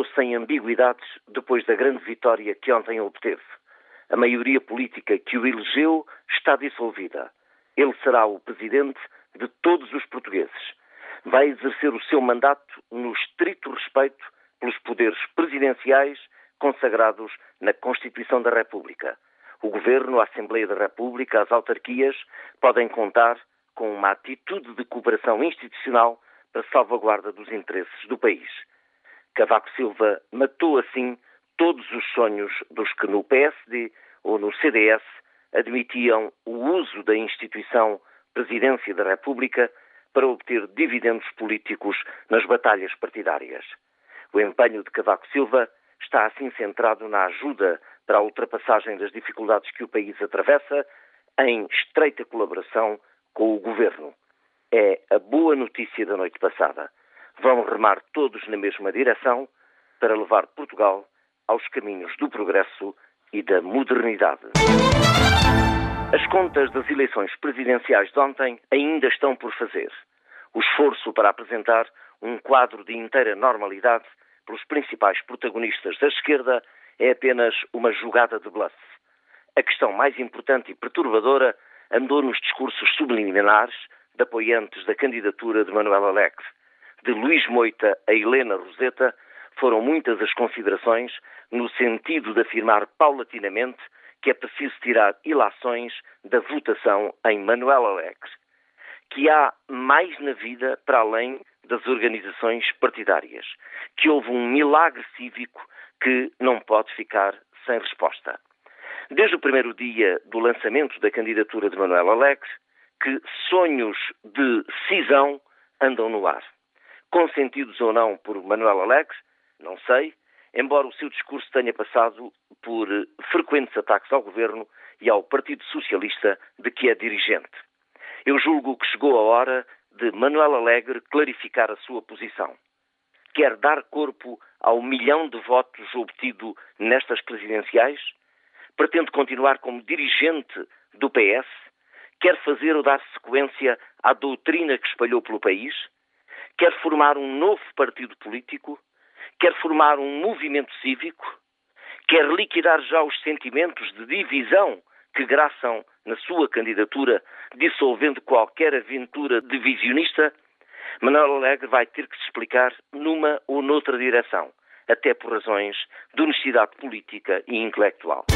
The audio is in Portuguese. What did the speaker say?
mostrou sem ambiguidades depois da grande vitória que ontem obteve. A maioria política que o elegeu está dissolvida. Ele será o presidente de todos os portugueses. Vai exercer o seu mandato no estrito respeito pelos poderes presidenciais consagrados na Constituição da República. O Governo, a Assembleia da República, as autarquias podem contar com uma atitude de cooperação institucional para salvaguarda dos interesses do país. Cavaco Silva matou assim todos os sonhos dos que no PSD ou no CDS admitiam o uso da instituição Presidência da República para obter dividendos políticos nas batalhas partidárias. O empenho de Cavaco Silva está assim centrado na ajuda para a ultrapassagem das dificuldades que o país atravessa, em estreita colaboração com o governo. É a boa notícia da noite passada. Vão remar todos na mesma direção para levar Portugal aos caminhos do progresso e da modernidade. As contas das eleições presidenciais de ontem ainda estão por fazer. O esforço para apresentar um quadro de inteira normalidade pelos principais protagonistas da esquerda é apenas uma jogada de bluff. A questão mais importante e perturbadora andou nos discursos subliminares de apoiantes da candidatura de Manuel Alex. De Luís Moita a Helena Roseta, foram muitas as considerações no sentido de afirmar paulatinamente que é preciso tirar ilações da votação em Manuel Alex, que há mais na vida para além das organizações partidárias, que houve um milagre cívico que não pode ficar sem resposta. Desde o primeiro dia do lançamento da candidatura de Manuel Alex, que sonhos de cisão andam no ar. Consentidos ou não por Manuel Alex, não sei, embora o seu discurso tenha passado por frequentes ataques ao governo e ao Partido Socialista de que é dirigente. Eu julgo que chegou a hora de Manuel Alegre clarificar a sua posição. Quer dar corpo ao milhão de votos obtido nestas presidenciais? Pretende continuar como dirigente do PS? Quer fazer ou dar sequência à doutrina que espalhou pelo país? Quer formar um novo partido político? Quer formar um movimento cívico? Quer liquidar já os sentimentos de divisão que graçam na sua candidatura, dissolvendo qualquer aventura divisionista? Manuel Alegre vai ter que se explicar numa ou noutra direção, até por razões de honestidade política e intelectual.